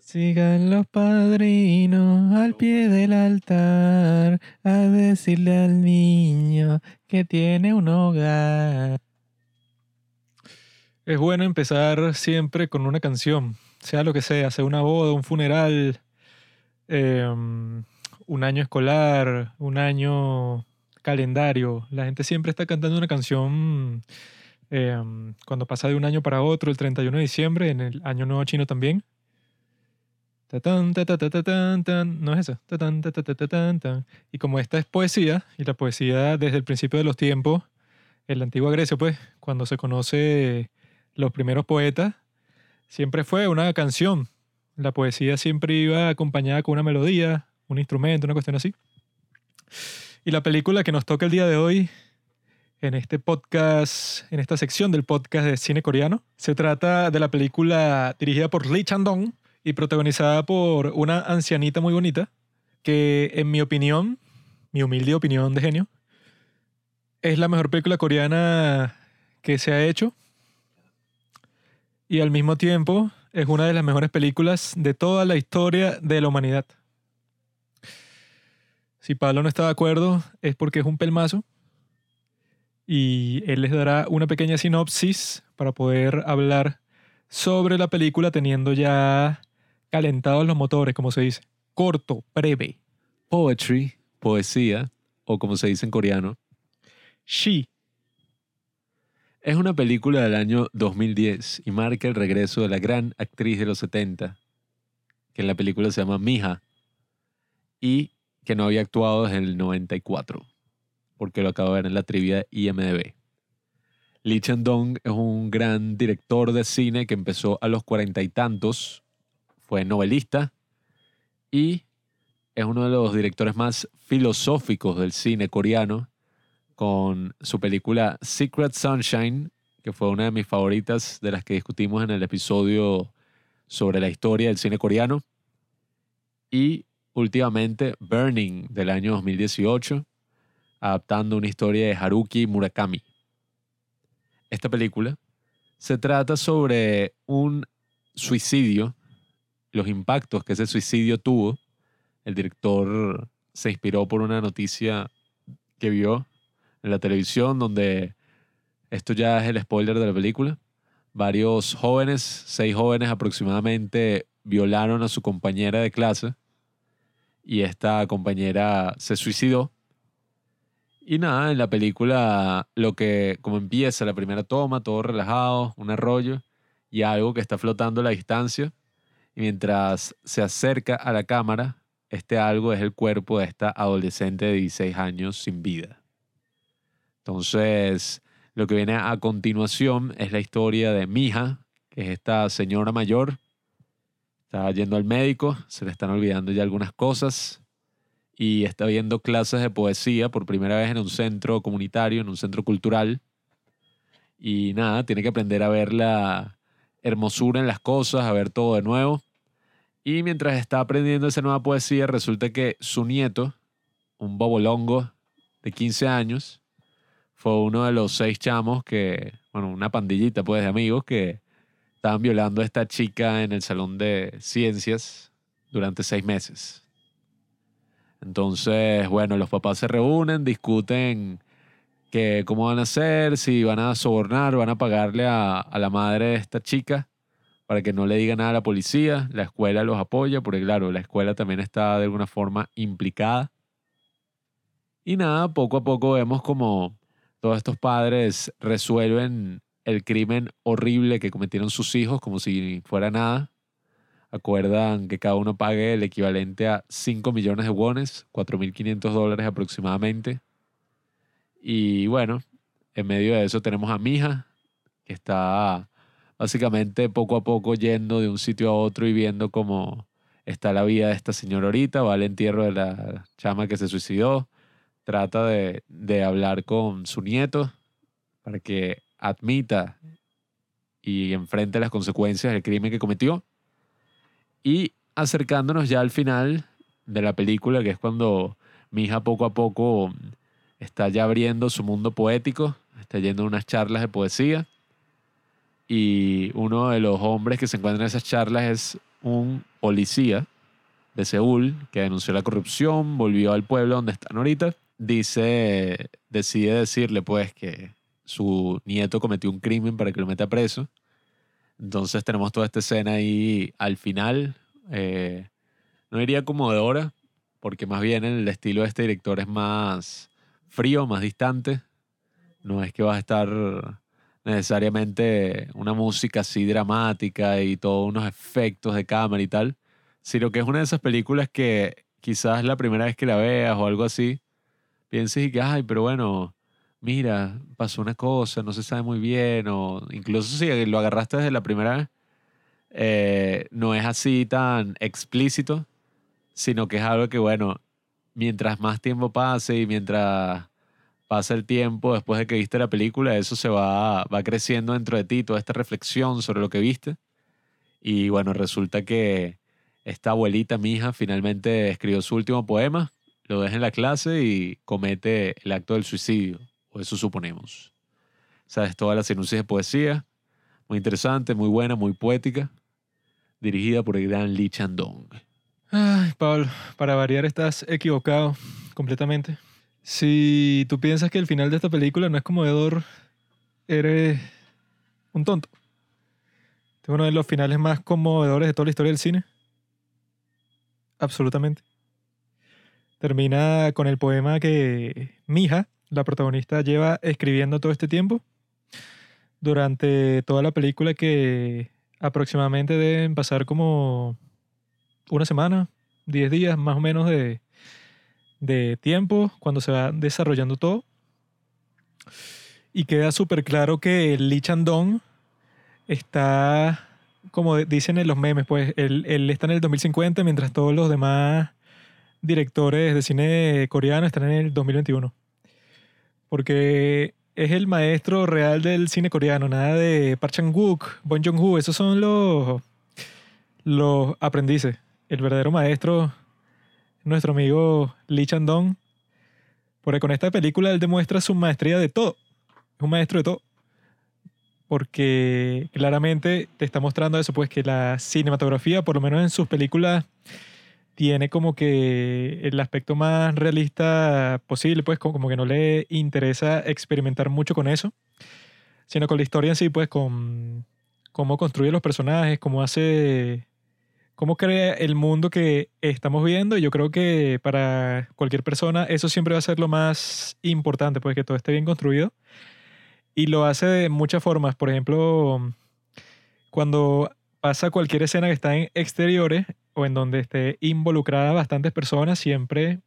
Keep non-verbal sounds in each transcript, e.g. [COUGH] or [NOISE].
Sigan los padrinos al pie del altar a decirle al niño que tiene un hogar. Es bueno empezar siempre con una canción, sea lo que sea, sea una boda, un funeral, em, un año escolar, un año calendario. La gente siempre está cantando una canción em, cuando pasa de un año para otro, el 31 de diciembre, en el año nuevo chino también. No es eso. Y como esta es poesía, y la poesía desde el principio de los tiempos, en la antigua Grecia, pues, cuando se conoce los primeros poetas, siempre fue una canción. La poesía siempre iba acompañada con una melodía, un instrumento, una cuestión así. Y la película que nos toca el día de hoy, en este podcast, en esta sección del podcast de cine coreano, se trata de la película dirigida por Lee Chandong y protagonizada por una ancianita muy bonita, que en mi opinión, mi humilde opinión de genio, es la mejor película coreana que se ha hecho. Y al mismo tiempo es una de las mejores películas de toda la historia de la humanidad. Si Pablo no está de acuerdo es porque es un pelmazo. Y él les dará una pequeña sinopsis para poder hablar sobre la película teniendo ya calentados los motores, como se dice. Corto, breve. Poetry, poesía, o como se dice en coreano. She. Es una película del año 2010 y marca el regreso de la gran actriz de los 70, que en la película se llama Mija, y que no había actuado desde el 94, porque lo acabo de ver en la trivia IMDB. Lee Chandong es un gran director de cine que empezó a los cuarenta y tantos fue novelista y es uno de los directores más filosóficos del cine coreano con su película Secret Sunshine, que fue una de mis favoritas de las que discutimos en el episodio sobre la historia del cine coreano. Y últimamente Burning del año 2018, adaptando una historia de Haruki Murakami. Esta película se trata sobre un suicidio los impactos que ese suicidio tuvo, el director se inspiró por una noticia que vio en la televisión donde esto ya es el spoiler de la película. Varios jóvenes, seis jóvenes aproximadamente, violaron a su compañera de clase y esta compañera se suicidó. Y nada, en la película lo que como empieza la primera toma, todo relajado, un arroyo y algo que está flotando a la distancia y mientras se acerca a la cámara, este algo es el cuerpo de esta adolescente de 16 años sin vida. Entonces, lo que viene a continuación es la historia de Mija, que es esta señora mayor. Está yendo al médico, se le están olvidando ya algunas cosas y está viendo clases de poesía por primera vez en un centro comunitario, en un centro cultural. Y nada, tiene que aprender a ver la, hermosura en las cosas, a ver todo de nuevo. Y mientras está aprendiendo esa nueva poesía, resulta que su nieto, un bobolongo de 15 años, fue uno de los seis chamos que, bueno, una pandillita pues de amigos que estaban violando a esta chica en el salón de ciencias durante seis meses. Entonces, bueno, los papás se reúnen, discuten que cómo van a hacer, si van a sobornar, van a pagarle a, la madre de esta chica para que no le diga nada a la policía. La escuela los apoya, porque claro, la escuela también está de alguna forma implicada. Y nada, poco a poco vemos como todos estos padres resuelven el crimen horrible que cometieron sus hijos como si fuera nada. Acuerdan que cada uno pague el equivalente a 5 millones de wones, 4.500 dólares aproximadamente, y bueno, en medio de eso tenemos a Mija, que está básicamente poco a poco yendo de un sitio a otro y viendo cómo está la vida de esta señora ahorita, va al entierro de la chama que se suicidó, trata de, de hablar con su nieto para que admita y enfrente las consecuencias del crimen que cometió. Y acercándonos ya al final de la película, que es cuando mi hija poco a poco está ya abriendo su mundo poético, está yendo a unas charlas de poesía y uno de los hombres que se encuentra en esas charlas es un policía de Seúl que denunció la corrupción, volvió al pueblo donde están ahorita, dice, decide decirle pues que su nieto cometió un crimen para que lo meta preso. Entonces tenemos toda esta escena ahí al final. eh, no diría conmovedora, porque más bien el estilo de este director es más frío, más distante. No es que vas a estar necesariamente una música así dramática y todos unos efectos de cámara y tal, sino que es una de esas películas que quizás la primera vez que la veas o algo así, pienses y que, ay, pero bueno, mira, pasó una cosa, no se sabe muy bien, o incluso si lo agarraste desde la primera vez, eh, no es así tan explícito, sino que es algo que, bueno, mientras más tiempo pase y mientras pasa el tiempo después de que viste la película, eso se va, va creciendo dentro de ti, toda esta reflexión sobre lo que viste. Y bueno, resulta que esta abuelita, mi hija, finalmente escribió su último poema, lo deja en la clase y comete el acto del suicidio, o eso suponemos. Sabes, toda la sinusis de poesía, muy interesante, muy buena, muy poética, dirigida por el gran Lee Chandong. Ay, Pablo, para variar estás equivocado completamente. Si tú piensas que el final de esta película no es conmovedor, eres un tonto. Este es uno de los finales más conmovedores de toda la historia del cine. Absolutamente. Termina con el poema que Mija, la protagonista, lleva escribiendo todo este tiempo. Durante toda la película que aproximadamente deben pasar como una semana, 10 días más o menos de, de tiempo cuando se va desarrollando todo. Y queda súper claro que Lee Chandong está, como dicen en los memes, pues él, él está en el 2050 mientras todos los demás directores de cine coreano están en el 2021. Porque es el maestro real del cine coreano, nada de Park Chan-wook, Bong Joon-ho, esos son los, los aprendices. El verdadero maestro, nuestro amigo Lee Chandong, porque con esta película él demuestra su maestría de todo. Es un maestro de todo. Porque claramente te está mostrando eso, pues que la cinematografía, por lo menos en sus películas, tiene como que el aspecto más realista posible, pues como, que no le interesa experimentar mucho con eso, sino con la historia en sí, pues con cómo construye los personajes, cómo hace, cómo crea el mundo que estamos viendo. Y yo creo que para cualquier persona eso siempre va a ser lo más importante, pues que todo esté bien construido. Y lo hace de muchas formas. Por ejemplo, cuando pasa cualquier escena que está en exteriores o en donde esté involucrada bastantes personas, siempre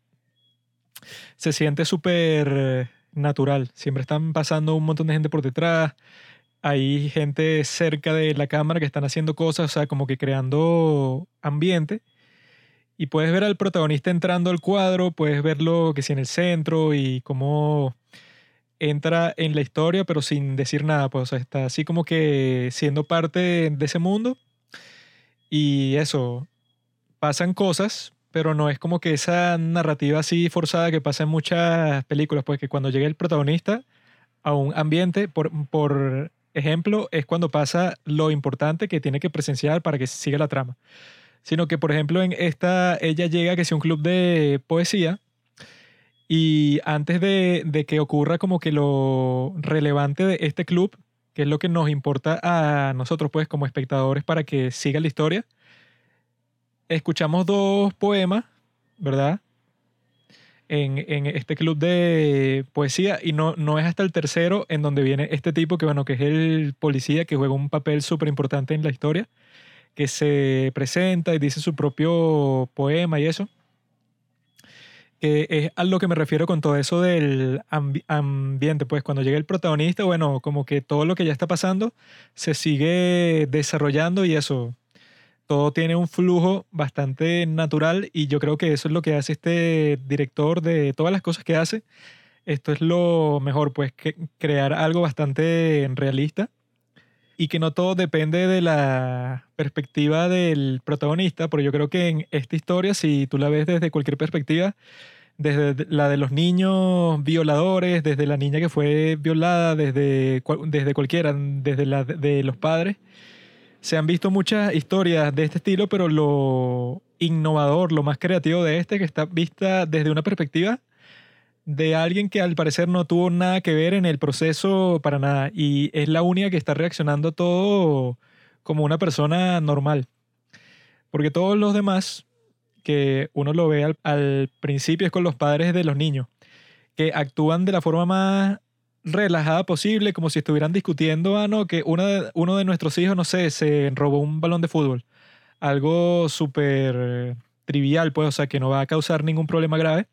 se siente súper natural. Siempre están pasando un montón de gente por detrás. Hay gente cerca de la cámara que están haciendo cosas, o sea, como que creando ambiente. Y puedes ver al protagonista entrando al cuadro, puedes verlo que sí en el centro y cómo entra en la historia, pero sin decir nada, pues o está así como que siendo parte de ese mundo. Y eso, pasan cosas, pero no es como que esa narrativa así forzada que pasa en muchas películas, pues que cuando llega el protagonista a un ambiente, por, por ejemplo, es cuando pasa lo importante que tiene que presenciar para que siga la trama. Sino que, por ejemplo, en esta, ella llega que sea un club de poesía y antes de, de que ocurra como que lo relevante de este club, que es lo que nos importa a nosotros, pues, como espectadores, para que siga la historia, escuchamos dos poemas, ¿verdad? En, en, este club de poesía y no, no es hasta el tercero en donde viene este tipo que, bueno, que es el policía que juega un papel súper importante en la historia, que se presenta y dice su propio poema y eso. Que es a lo que me refiero con todo eso del ambi ambiente, pues cuando llega el protagonista, bueno, como que todo lo que ya está pasando se sigue desarrollando y eso, todo tiene un flujo bastante natural y yo creo que eso es lo que hace este director de todas las cosas que hace. Esto es lo mejor, pues crear algo bastante realista y que no todo depende de la perspectiva del protagonista, porque yo creo que en esta historia, si tú la ves desde cualquier perspectiva, desde la de los niños violadores, desde la niña que fue violada, desde, desde cualquiera, desde la de los padres, se han visto muchas historias de este estilo, pero lo innovador, lo más creativo de este, que está vista desde una perspectiva de alguien que al parecer no tuvo nada que ver en el proceso para nada y es la única que está reaccionando todo como una persona normal. Porque todos los demás, que uno lo ve al, al principio, es con los padres de los niños, que actúan de la forma más relajada posible, como si estuvieran discutiendo, ah, no, que uno de, uno de nuestros hijos, no sé, se robó un balón de fútbol. Algo súper trivial, pues, o sea, que no va a causar ningún problema grave,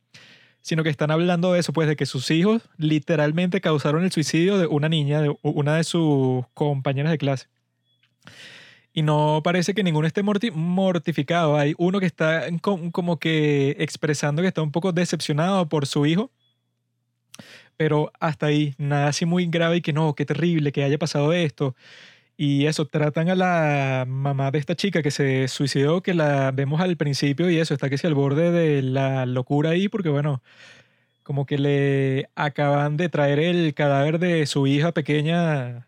sino que están hablando de eso, pues, de que sus hijos literalmente causaron el suicidio de una niña, de una de sus compañeras de clase. Y no parece que ninguno esté morti- mortificado. Hay uno que está com- como que expresando que está un poco decepcionado por su hijo pero hasta ahí, nada así muy grave y que no, qué terrible que haya pasado esto. Y eso, tratan a la mamá de esta chica que se suicidó, que la vemos al principio y eso, está que al borde de la locura ahí, porque bueno, como que le acaban de traer el cadáver de su hija pequeña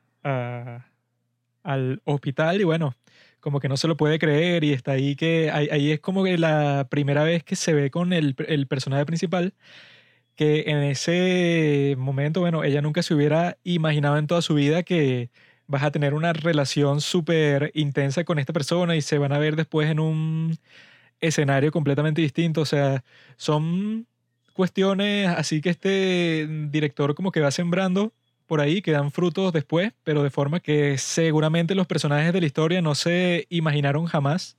al hospital y bueno, como que no se lo puede creer y está ahí que ahí, ahí es como que la primera vez que se ve con el, el personaje principal que en ese momento, bueno, ella nunca se hubiera imaginado en toda su vida que vas a tener una relación súper intensa con esta persona y se van a ver después en un escenario completamente distinto. O sea, son cuestiones así que este director como que va sembrando por ahí, que dan frutos después, pero de forma que seguramente los personajes de la historia no se imaginaron jamás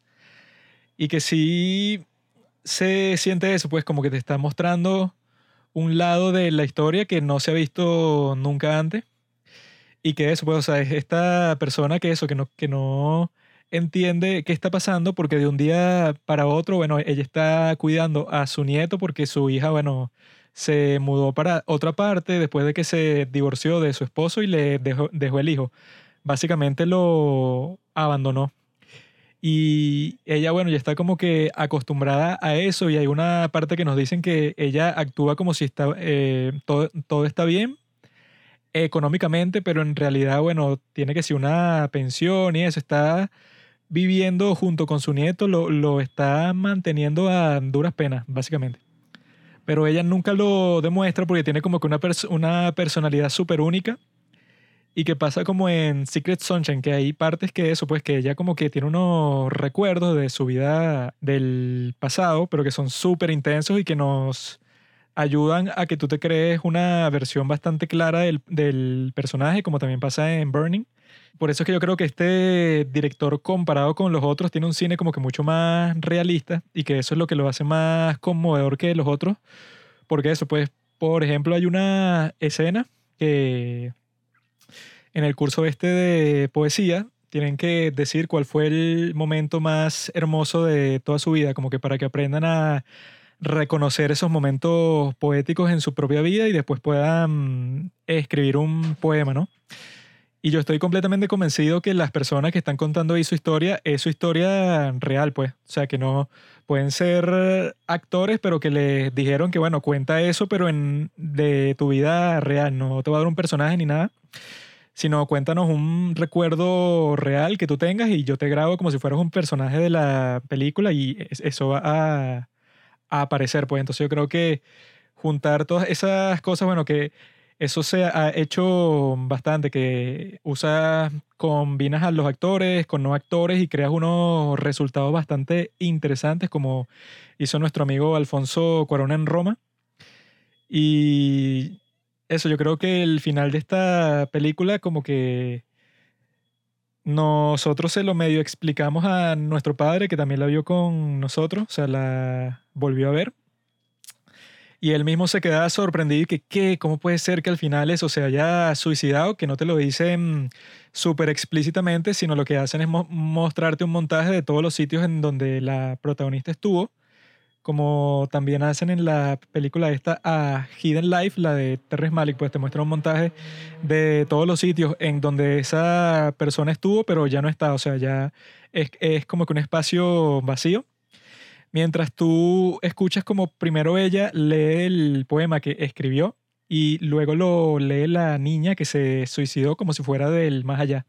y que sí se siente eso, pues como que te está mostrando un lado de la historia que no se ha visto nunca antes. Y que eso, pues, o es esta persona que eso, que no, que no entiende qué está pasando porque de un día para otro, bueno, ella está cuidando a su nieto porque su hija, bueno, se mudó para otra parte después de que se divorció de su esposo y le dejó, dejó el hijo. Básicamente lo abandonó. Y ella, bueno, ya está como que acostumbrada a eso y hay una parte que nos dicen que ella actúa como si está, eh, todo, todo está bien económicamente, pero en realidad, bueno, tiene que ser una pensión y eso, está viviendo junto con su nieto, lo, lo está manteniendo a duras penas, básicamente. Pero ella nunca lo demuestra porque tiene como que una, pers- una personalidad súper única y que pasa como en Secret Sunshine, que hay partes que eso, pues que ella como que tiene unos recuerdos de su vida del pasado, pero que son súper intensos y que nos ayudan a que tú te crees una versión bastante clara del, del personaje, como también pasa en Burning. Por eso es que yo creo que este director comparado con los otros tiene un cine como que mucho más realista y que eso es lo que lo hace más conmovedor que los otros. Porque eso, pues, por ejemplo, hay una escena que en el curso este de poesía tienen que decir cuál fue el momento más hermoso de toda su vida, como que para que aprendan a reconocer esos momentos poéticos en su propia vida y después puedan escribir un poema, ¿no? Y yo estoy completamente convencido que las personas que están contando ahí su historia es su historia real, pues. O sea, que no pueden ser actores, pero que les dijeron que, bueno, cuenta eso, pero en, de tu vida real. No te va a dar un personaje ni nada, sino cuéntanos un recuerdo real que tú tengas y yo te grabo como si fueras un personaje de la película y es- eso va a, a aparecer, pues. Entonces yo creo que juntar todas esas cosas, bueno, que eso se ha hecho bastante, que usas, combinas a los actores con no actores y creas unos resultados bastante interesantes, como hizo nuestro amigo Alfonso Cuarón en Roma. Y eso, yo creo que el final de esta película, como que nosotros se lo medio explicamos a nuestro padre, que también la vio con nosotros, o sea, la volvió a ver. Y él mismo se queda sorprendido y que, ¿qué? ¿Cómo puede ser que al final eso se haya suicidado? Que no te lo dicen súper explícitamente, sino lo que hacen es mo- mostrarte un montaje de todos los sitios en donde la protagonista estuvo, como también hacen en la película esta a Hidden Life, la de Terrence Malick, pues te muestra un montaje de todos los sitios en donde esa persona estuvo, pero ya no está, o sea, ya es, es como que un espacio vacío. Mientras tú escuchas como primero ella lee el poema que escribió y luego lo lee la niña que se suicidó como si fuera del más allá.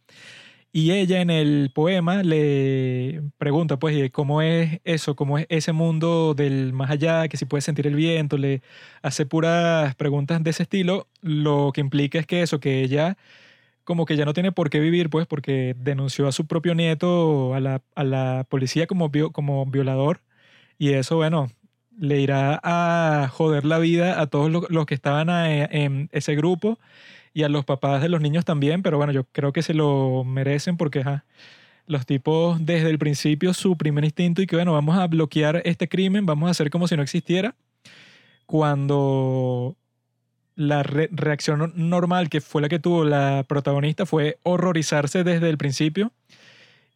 Y ella en el poema le pregunta, pues, ¿y ¿cómo es eso? ¿Cómo es ese mundo del más allá? Que si puede sentir el viento, le hace puras preguntas de ese estilo. Lo que implica es que eso, que ella como que ya no tiene por qué vivir, pues, porque denunció a su propio nieto a la, a la policía como, como violador. Y eso, bueno, le irá a joder la vida a todos los, que estaban en ese grupo y a los papás de los niños también, pero bueno, yo creo que se lo merecen porque los tipos desde el principio su primer instinto y que bueno, vamos a bloquear este crimen, vamos a hacer como si no existiera, cuando la re- reacción no- normal que fue la que tuvo la protagonista fue horrorizarse desde el principio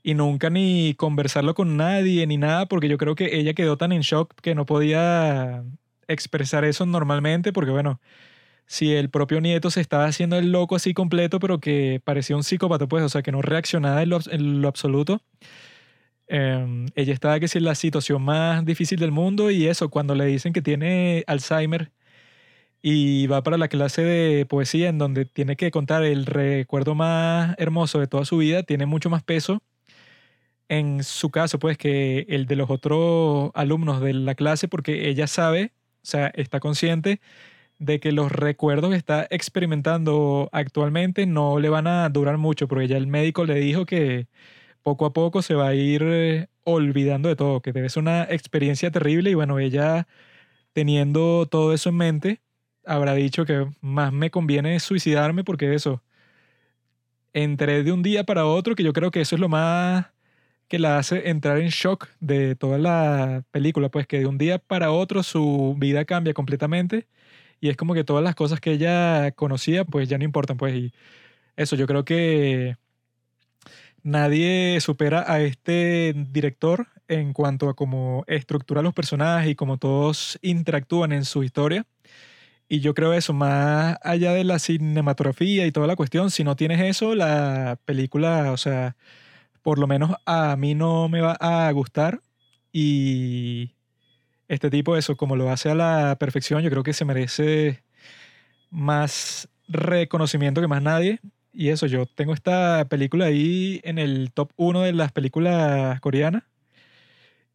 y nunca ni conversarlo con nadie ni nada, porque yo creo que ella quedó tan en shock que no podía expresar eso normalmente, porque bueno, si el propio nieto se estaba haciendo el loco así completo, pero que parecía un psicópata, pues, o sea, que no reaccionaba en lo, en lo absoluto. eh, ella estaba que en la situación más difícil del mundo y eso, cuando le dicen que tiene Alzheimer y va para la clase de poesía en donde tiene que contar el recuerdo más hermoso de toda su vida, tiene mucho más peso en su caso, pues, que el de los otros alumnos de la clase, porque ella sabe, o sea, está consciente de que los recuerdos que está experimentando actualmente no le van a durar mucho, porque ya el médico le dijo que poco a poco se va a ir eh, olvidando de todo, que debe ser una experiencia terrible y bueno, ella teniendo todo eso en mente, habrá dicho que más me conviene suicidarme porque eso, entré de un día para otro, que yo creo que eso es lo más que la hace entrar en shock de toda la película, pues que de un día para otro su vida cambia completamente y es como que todas las cosas que ella conocía pues ya no importan, pues y eso yo creo que nadie supera a este director en cuanto a cómo estructura los personajes y cómo todos interactúan en su historia. Y yo creo eso, más allá de la cinematografía y toda la cuestión, si no tienes eso, la película, o sea, por lo menos a mí no me va a gustar. Y este tipo, eso, como lo hace a la perfección, yo creo que se merece más reconocimiento que más nadie. Y eso, yo tengo esta película ahí en el top 1 de las películas coreanas.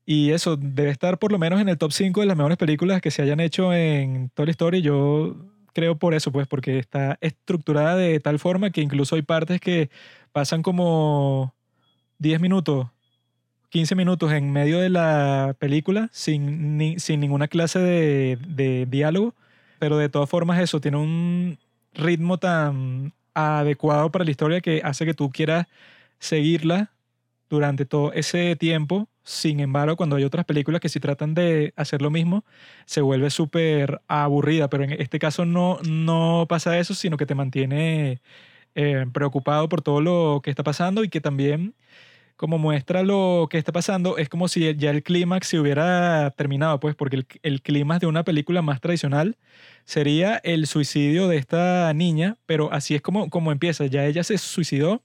Y eso, debe estar por lo menos en el top 5 de las mejores películas que se hayan hecho en Toy Story. Yo creo por eso, pues, porque está estructurada de tal forma que incluso hay partes que pasan como 10 minutos, 15 minutos en medio de la película sin, ni- sin ninguna clase de, de diálogo. Pero de todas formas eso tiene un ritmo tan adecuado para la historia que hace que tú quieras seguirla durante todo ese tiempo. Sin embargo, cuando hay otras películas que si tratan de hacer lo mismo, se vuelve súper aburrida. Pero en este caso no, no pasa eso, sino que te mantiene eh, preocupado por todo lo que está pasando y que también, como muestra lo que está pasando, es como si ya el clímax se hubiera terminado, pues, porque el, clímax de una película más tradicional sería el suicidio de esta niña, pero así es como, como empieza. Ya ella se suicidó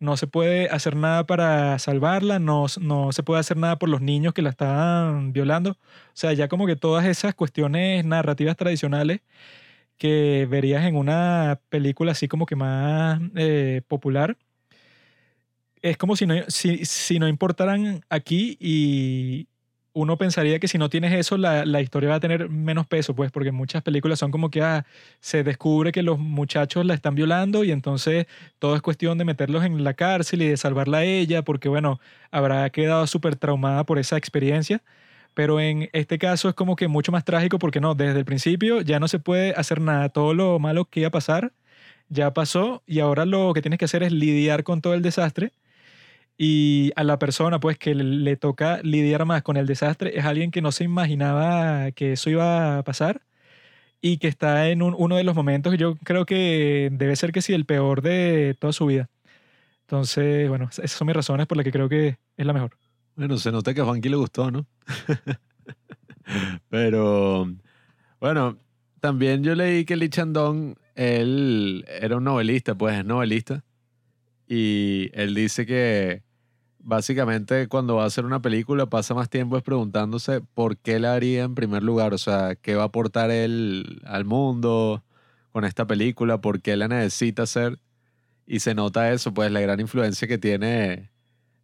no se puede hacer nada para salvarla, no, no se puede hacer nada por los niños que la estaban violando. O sea, ya como que todas esas cuestiones narrativas tradicionales que verías en una película así como que más eh, popular, es como si no, si, si no importaran aquí y uno pensaría que si no tienes eso, la, la historia va a tener menos peso, pues, porque muchas películas son como que ah, se descubre que los muchachos la están violando y entonces todo es cuestión de meterlos en la cárcel y de salvarla a ella, porque bueno, habrá quedado súper traumada por esa experiencia. Pero en este caso es como que mucho más trágico porque no, desde el principio ya no se puede hacer nada. Todo lo malo que iba a pasar ya pasó y ahora lo que tienes que hacer es lidiar con todo el desastre. Y a la persona pues que le, toca lidiar más con el desastre es alguien que no se imaginaba que eso iba a pasar y que está en un- uno de los momentos que yo creo que debe ser que sí el peor de toda su vida. Entonces, bueno, esas son mis razones por las que creo que es la mejor. Bueno, se nota que a Juanqui le gustó, ¿no? [LAUGHS] Pero, bueno, también yo leí que Lee Chandong, él era un novelista, pues es novelista. Y él dice que básicamente cuando va a hacer una película pasa más tiempo es preguntándose por qué la haría en primer lugar, o sea, qué va a aportar él al mundo con esta película, por qué la necesita hacer. y se nota eso, pues la gran influencia que tiene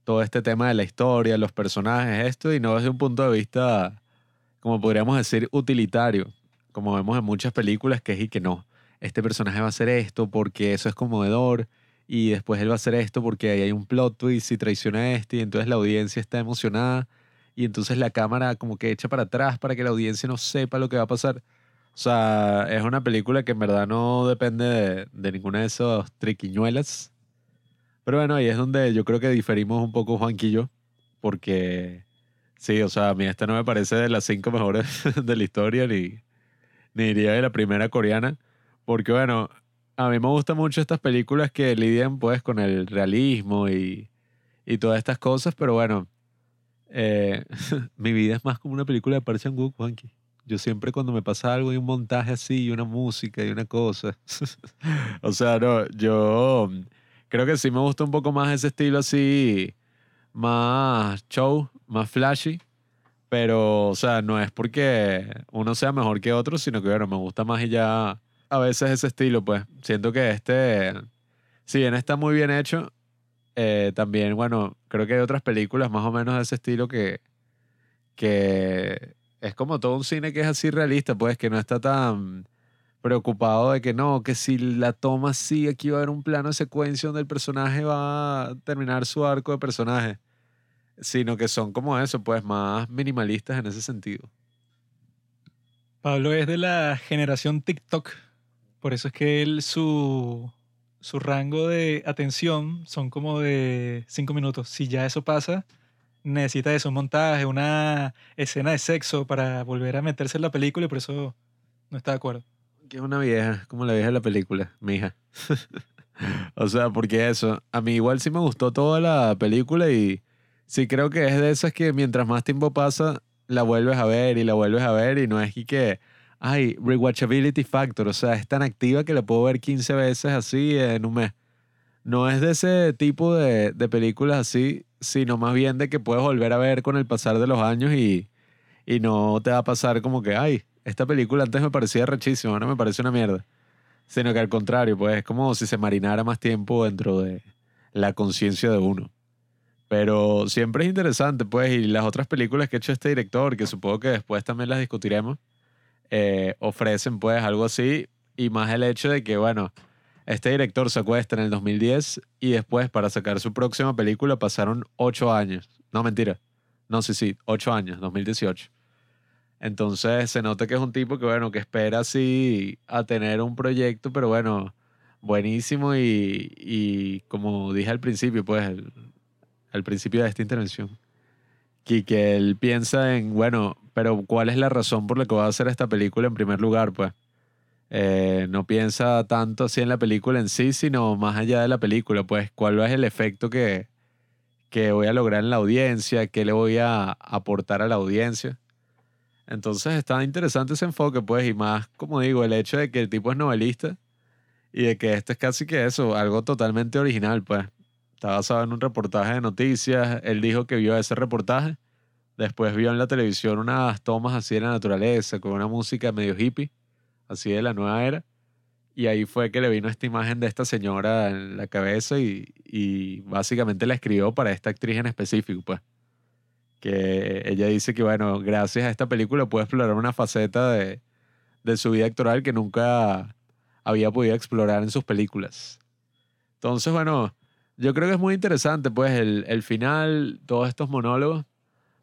todo este tema de la historia, los personajes, esto, y no desde un punto de vista, como podríamos decir, utilitario, como vemos en muchas películas, que es y que no, este personaje va a hacer esto porque eso es conmovedor, y después él va a hacer esto porque ahí hay un plot twist y traiciona a este, y entonces la audiencia está emocionada, y entonces la cámara como que echa para atrás para que la audiencia no sepa lo que va a pasar. O sea, es una película que en verdad no depende de, de ninguna de esas triquiñuelas. Pero bueno, ahí es donde yo creo que diferimos un poco Juanquillo y yo. Porque, sí, o sea, a mí esta no me parece de las cinco mejores [LAUGHS] de la historia, ni, ni diría de la primera coreana. Porque bueno, a mí me gustan mucho estas películas que lidian pues con el realismo y, y todas estas cosas. Pero bueno, eh, [LAUGHS] mi vida es más como una película de Park Chan-wook, Juanqui. Yo siempre cuando me pasa algo y un montaje así, una música y una cosa. [LAUGHS] o sea, no, yo creo que sí me gusta un poco más ese estilo así, más show, más flashy. Pero, o sea, no es porque uno sea mejor que otro, sino que, bueno, me gusta más y ya a veces ese estilo, pues. Siento que este, si bien está muy bien hecho, eh, también, bueno, creo que hay otras películas más o menos de ese estilo que, que es como todo un cine que es así realista, pues que no está tan preocupado de que no, que si la toma así, aquí va a haber un plano de secuencia donde el personaje va a terminar su arco de personaje, sino que son como eso, pues más minimalistas en ese sentido. Pablo es de la generación TikTok, por eso es que él su, su rango de atención son como de cinco minutos. Si ya eso pasa, necesita eso, un montaje, una escena de sexo para volver a meterse en la película y por eso no está de acuerdo. Que es una vieja, como la vieja de la película, mi hija. [LAUGHS] o sea, porque eso, a mí igual sí me gustó toda la película y sí creo que es de esas que mientras más tiempo pasa, la vuelves a ver y la vuelves a ver y no es que, ay, rewatchability factor, o sea, es tan activa que la puedo ver 15 veces así en un mes. No es de ese tipo de, de películas así, sino más bien de que puedes volver a ver con el pasar de los años y, y no te va a pasar como que, ay, esta película antes me parecía rechísima, ahora me parece una mierda. Sino que al contrario, pues es como si se marinara más tiempo dentro de la conciencia de uno. Pero siempre es interesante, pues, y las otras películas que ha hecho este director, que supongo que después también las discutiremos, eh, ofrecen pues algo así, y más el hecho de que, bueno, este director se acuesta en el 2010 y después para sacar su próxima película pasaron ocho años. No, mentira. No, sí, sí, ocho años, 2018. Entonces se nota que es un tipo que, bueno, que espera así a tener un proyecto, pero bueno, buenísimo y, y como dije al principio, pues, al principio de esta intervención, que, que él piensa en, bueno, pero ¿cuál es la razón por la que va a hacer esta película en primer lugar, pues? Eh, no piensa tanto así en la película en sí, sino más allá de la película, pues cuál es el efecto que, que voy a lograr en la audiencia, qué le voy a aportar a la audiencia. Entonces está interesante ese enfoque, pues, y más, como digo, el hecho de que el tipo es novelista y de que esto es casi que eso, algo totalmente original, pues. Está basado en un reportaje de noticias, él dijo que vio ese reportaje, después vio en la televisión unas tomas así de la naturaleza, con una música medio hippie así de la nueva era. Y ahí fue que le vino esta imagen de esta señora en la cabeza y, básicamente la escribió para esta actriz en específico, pues. Que ella dice que, bueno, gracias a esta película puede explorar una faceta de, de su vida actoral que nunca había podido explorar en sus películas. Entonces, bueno, yo creo que es muy interesante, pues, el, el final, todos estos monólogos.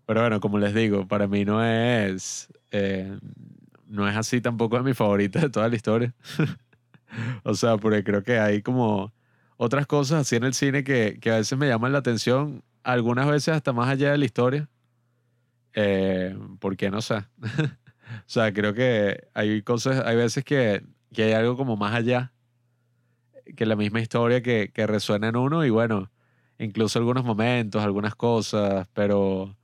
Pero bueno, como les digo, para mí no es... Eh, no es así tampoco de mi favorita de toda la historia. [LAUGHS] o sea, porque creo que hay como otras cosas así en el cine que, que, a veces me llaman la atención, algunas veces hasta más allá de la historia. Eh, porque no sé. [LAUGHS] o sea, creo que hay cosas, hay veces que, que, hay algo como más allá que la misma historia que, que resuena en uno y bueno, incluso algunos momentos, algunas cosas, pero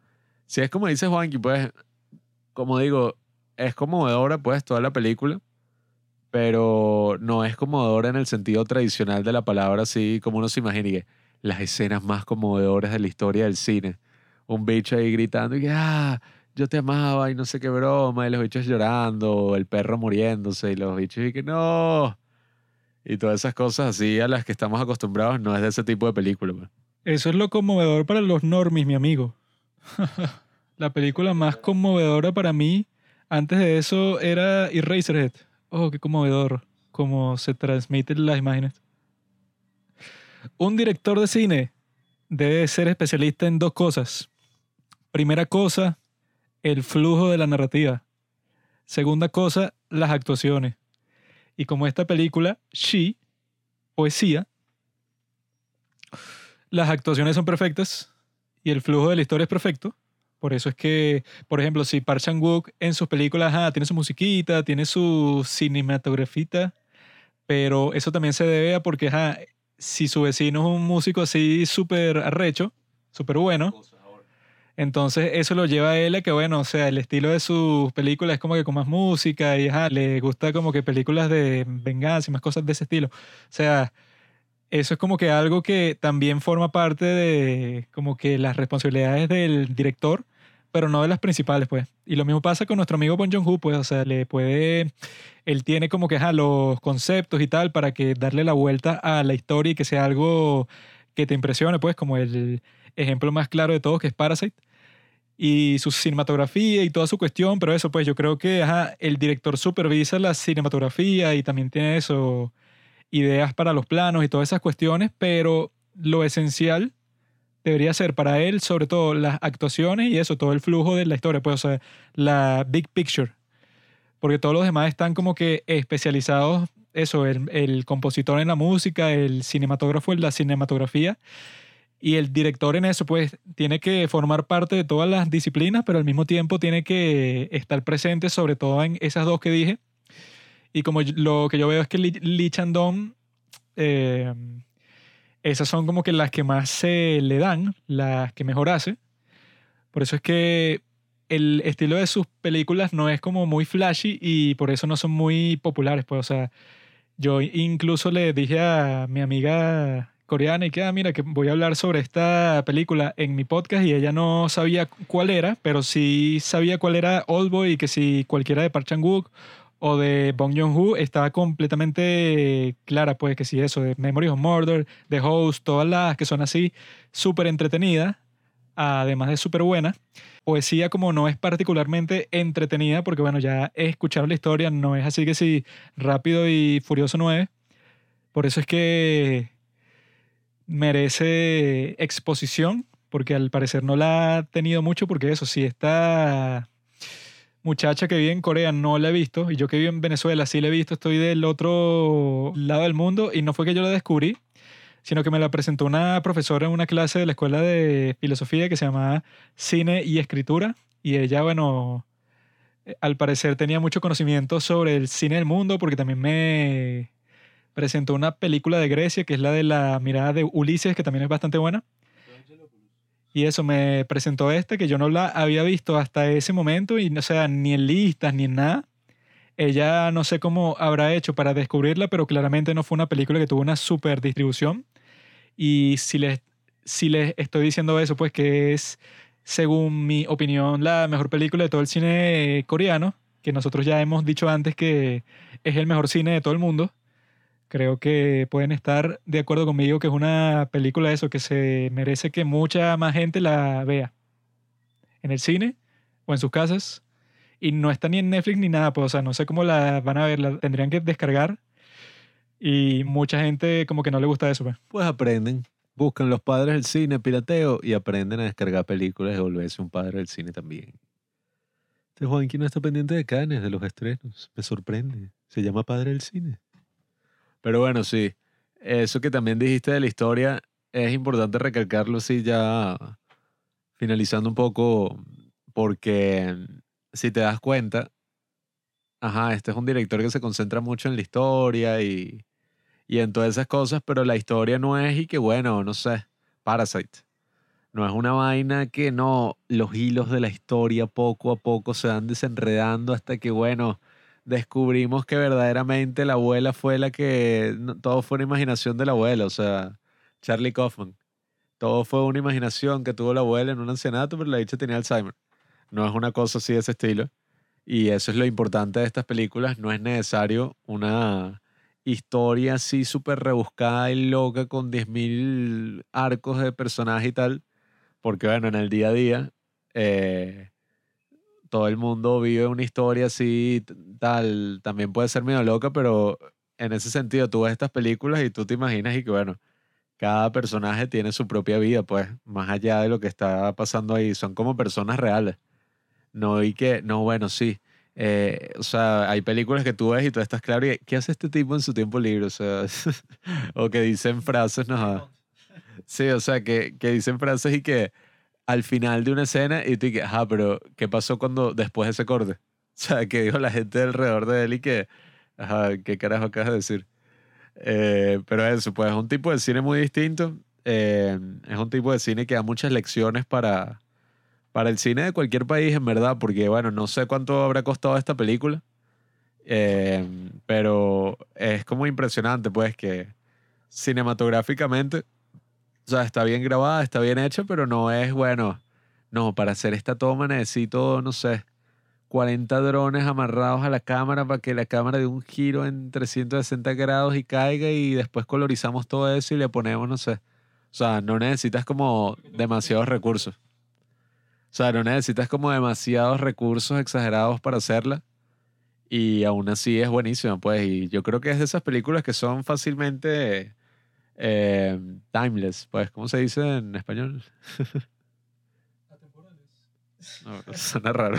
si es como dice Juanqui, pues, como digo, es conmovedora, pues, toda la película, pero no es conmovedora en el sentido tradicional de la palabra, así como uno se imagina, que las escenas más conmovedoras de la historia del cine. Un bicho ahí gritando y que, ah, yo te amaba y no sé qué broma, y los bichos llorando, el perro muriéndose, y los bichos y que no. Y todas esas cosas así a las que estamos acostumbrados no es de ese tipo de película. pues. Eso es lo conmovedor para los normies, mi amigo. [LAUGHS] la película más conmovedora para mí antes de eso era Eraserhead. Oh, qué conmovedor cómo se transmiten las imágenes. Un director de cine debe ser especialista en dos cosas. Primera cosa, el flujo de la narrativa. Segunda cosa, las actuaciones. Y como esta película, She, poesía, las actuaciones son perfectas y el flujo de la historia es perfecto. Por eso es que, por ejemplo, si Park Chan-wook en sus películas tiene su musiquita, tiene su cinematografita, pero eso también se debe a porque si su vecino es un músico así súper arrecho, súper bueno, entonces eso lo lleva a él a que, bueno, o sea, el estilo de sus películas es como que con más música y ajá, le gusta como que películas de venganza y más cosas de ese estilo. O sea, eso es como que algo que también forma parte de como que las responsabilidades del director, pero no de las principales, pues. Y lo mismo pasa con nuestro amigo Bon Joon-ho, pues, o sea, le puede, él tiene como que, ajá, los conceptos y tal para que darle la vuelta a la historia y que sea algo que te impresione, pues, como el ejemplo más claro de todos, que es Parasite. Y su cinematografía y toda su cuestión, pero eso, pues, yo creo que, ajá, el director supervisa la cinematografía y también tiene eso, ideas para los planos y todas esas cuestiones, pero lo esencial debería ser para él, sobre todo las actuaciones y eso, todo el flujo de la historia, pues, o sea, la big picture. Porque todos los demás están como que especializados, eso, el, el compositor en la música, el cinematógrafo en la cinematografía. Y el director en eso, pues, tiene que formar parte de todas las disciplinas, pero al mismo tiempo tiene que estar presente, sobre todo en esas dos que dije. Y como lo que yo veo es que Lee, Lee Chandong, eh, esas son como que las que más se le dan, las que mejor hace. Por eso es que el estilo de sus películas no es como muy flashy y por eso no son muy populares. Pues, o sea, yo incluso le dije a mi amiga coreana y que, ah, mira, que voy a hablar sobre esta película en mi podcast y ella no sabía cuál era, pero sí sabía cuál era Oldboy y que si cualquiera de Park Chan-wook o de Bong Joon-ho estaba completamente clara, pues que si eso, de Memories of Murder, The Host, todas las que son así, súper entretenidas, además de súper buenas. Poesía como no es particularmente entretenida, porque bueno, ya escucharon la historia, no es así que si Rápido y Furioso 9. Por eso es que merece exposición, porque al parecer no la ha tenido mucho, porque eso, si esta muchacha que vive en Corea no la he visto, y yo que vivo en Venezuela sí la he visto, estoy del otro lado del mundo, y no fue que yo la descubrí, sino que me la presentó una profesora en una clase de la escuela de filosofía que se llamaba Cine y Escritura, y ella, bueno, eh, al parecer tenía mucho conocimiento sobre el cine del mundo, porque también me presentó una película de Grecia, que es la de la mirada de Ulises, que también es bastante buena. Y eso me presentó esta que yo no la había visto hasta ese momento y no sea ni en listas ni en nada. Ella no sé cómo habrá hecho para descubrirla, pero claramente no fue una película que tuvo una super distribución. Y si les, si les estoy diciendo eso, pues que es, según mi opinión, la mejor película de todo el cine coreano, que nosotros ya hemos dicho antes que es el mejor cine de todo el mundo. Creo que pueden estar de acuerdo conmigo que es una película eso que se merece que mucha más gente la vea en el cine o en sus casas y no está ni en Netflix ni nada, pues o sea, no sé cómo la van a ver, la tendrían que descargar y mucha gente como que no le gusta eso, pues. Pues aprenden. Buscan los padres del cine, pirateo, y aprenden a descargar películas y volverse un padre del cine también. Este Juanqui no está pendiente de Cannes, de los estrenos. Me sorprende. Se llama padre del cine. Pero bueno, sí. Eso que también dijiste de la historia, es importante recalcarlo, sí, ya finalizando un poco, porque si te das cuenta, ajá, este es un director que se concentra mucho en la historia y, y en todas esas cosas, pero la historia no es y que bueno, no sé, Parasite. No es una vaina que no, los hilos de la historia poco a poco se van desenredando hasta que bueno, descubrimos que verdaderamente la abuela fue la que, todo fue una imaginación de la abuela, o sea, Charlie Kaufman. Todo fue una imaginación que tuvo la abuela en un ancianato, pero la dicha tenía Alzheimer. No es una cosa así de ese estilo. Y eso es lo importante de estas películas. No es necesario una historia así súper rebuscada y loca con 10.000 arcos de personaje y tal. Porque bueno, en el día a día eh, todo el mundo vive una historia así tal. También puede ser medio loca, pero en ese sentido tú ves estas películas y tú te imaginas y que bueno, cada personaje tiene su propia vida, pues, más allá de lo que está pasando ahí. Son como personas reales. No, y que, no, bueno, sí. eh, o sea, hay películas que tú ves y tú estás claro, y, ¿qué hace este tipo en su tiempo libre? O sea, [LAUGHS] o que dicen frases, no. Sí, o sea, que, que dicen frases y que al final de una escena y tú que, ajá, pero ¿qué pasó cuando después de ese corte? [LAUGHS] O sea, que dijo la gente alrededor de él y que, ajá, ¿qué carajo acabas de decir? Eh, pero eso, pues es un tipo de cine muy distinto. eh, es un tipo de cine que da muchas lecciones para, para el cine de cualquier país, en verdad, porque, bueno, no sé cuánto habrá costado esta película, eh, pero es como impresionante, pues, que cinematográficamente, o sea, está bien grabada, está bien hecha, pero no es, bueno, no, para hacer esta toma necesito, no sé, 40 drones amarrados a la cámara para que la cámara dé un giro en 360 grados y caiga y después colorizamos todo eso y le ponemos, no sé. O sea, no necesitas como demasiados recursos. O sea, no necesitas como demasiados recursos exagerados para hacerla. Y aún así es buenísima, pues. Y yo creo que es de esas películas que son fácilmente eh, timeless, pues. ¿Cómo se dice en español? No, suena raro.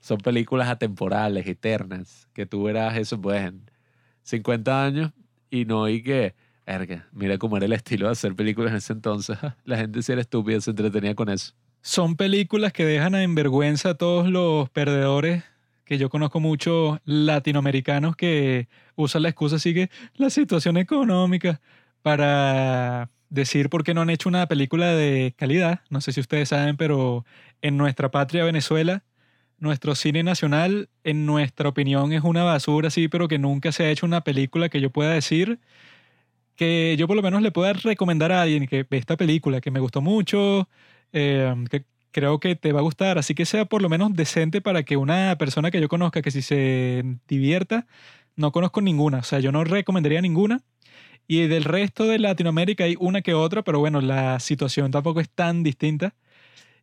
Son películas atemporales, eternas, que tú verás eso pues en 50 años y no y que, verga, mira cómo era el estilo de hacer películas en ese entonces. [LAUGHS] La gente si era estúpida, se entretenía con eso. Son películas que dejan en vergüenza a todos los perdedores que yo conozco muchos latinoamericanos que usan la excusa así que la situación económica para decir por qué no han hecho una película de calidad. No sé si ustedes saben, pero en nuestra patria Venezuela, nuestro cine nacional, en nuestra opinión, es una basura así, pero que nunca se ha hecho una película que yo pueda decir que yo por lo menos le pueda recomendar a alguien que ve esta película, que me gustó mucho, eh, que creo que te va a gustar, así que sea por lo menos decente para que una persona que yo conozca, que si se divierta, no conozco ninguna, o sea, yo no recomendaría ninguna. Y del resto de Latinoamérica hay una que otra, pero bueno, la situación tampoco es tan distinta.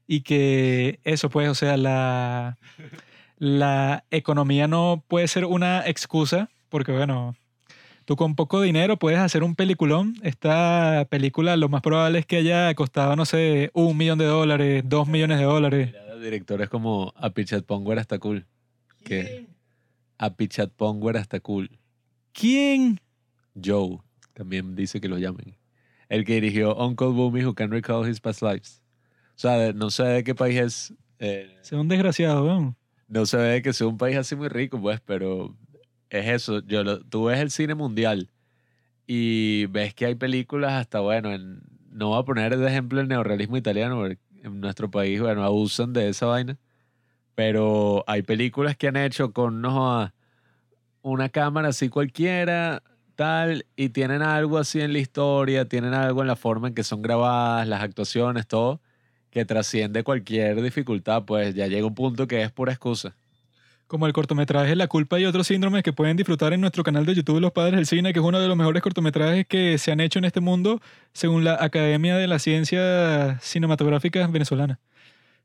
Y que eso, pues, o sea, la, la economía no puede ser una excusa, porque bueno, tú con poco dinero puedes hacer un peliculón. Esta película lo más probable es que haya costado, no sé, un millón de dólares, dos millones de dólares. Mira, directores como Apichat Ponguer hasta cool. ¿Qué? Apichat Ponguer hasta cool. ¿Quién? Joe también dice que lo llamen. El que dirigió Uncle Boomy Who Can Recall His Past Lives. O sea, de- no sé de qué país es. eh, Sea un desgraciado, weón. no se ve que sea un país así muy rico, pues, pero es eso. Yo lo- tú ves el cine mundial y ves que hay películas hasta, bueno, en, no voy a poner de ejemplo el neorrealismo italiano, en nuestro país, bueno, abusan de esa vaina, pero hay películas que han hecho con no una cámara así cualquiera, tal, y tienen algo así en la historia, tienen algo en la forma en que son grabadas, las actuaciones, todo, que trasciende cualquier dificultad, pues ya llega un punto que es pura excusa. Como el cortometraje La culpa y otros síndromes que pueden disfrutar en nuestro canal de YouTube Los Padres del Cine, que es uno de los mejores cortometrajes que se han hecho en este mundo según la Academia de la Ciencia Cinematográfica Venezolana.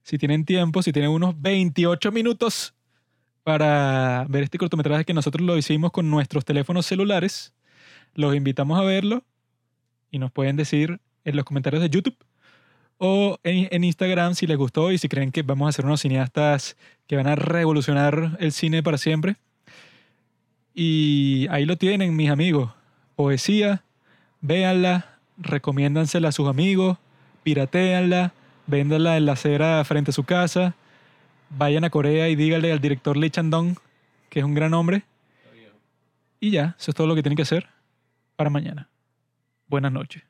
Si tienen tiempo, si tienen unos 28 minutos para ver este cortometraje que nosotros lo hicimos con nuestros teléfonos celulares, los invitamos a verlo y nos pueden decir en los comentarios de YouTube o en, en Instagram si les gustó y si creen que vamos a ser unos cineastas que van a revolucionar el cine para siempre. Y ahí lo tienen, mis amigos. Poesía, véanla, recomiéndansela a sus amigos, piratéanla, véndanla en la acera frente a su casa, vayan a Corea y díganle al director Lee Chandong, que es un gran hombre. Y ya, eso es todo lo que tienen que hacer para mañana. Buenas noches.